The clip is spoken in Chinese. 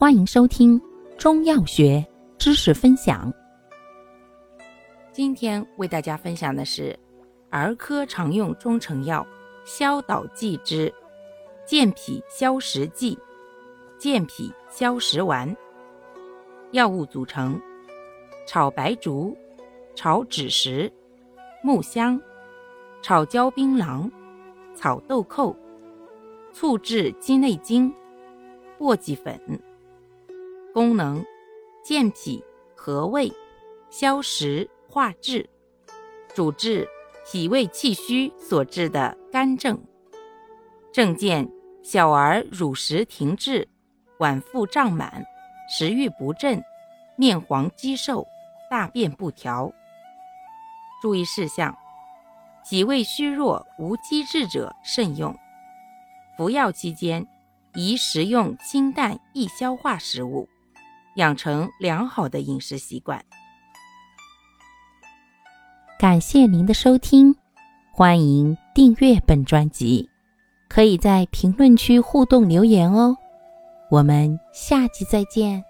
欢迎收听中药学知识分享。今天为大家分享的是儿科常用中成药消导剂之健脾消食剂、健脾消食丸。药物组成：炒白术、炒枳实、木香、炒椒槟榔、炒豆蔻、醋制鸡内金、簸箕粉。功能：健脾和胃、消食化滞，主治脾胃气虚所致的肝症。症见小儿乳食停滞、脘腹胀满、食欲不振、面黄肌瘦、大便不调。注意事项：脾胃虚弱无积滞者慎用。服药期间宜食用清淡易消化食物。养成良好的饮食习惯。感谢您的收听，欢迎订阅本专辑，可以在评论区互动留言哦。我们下期再见。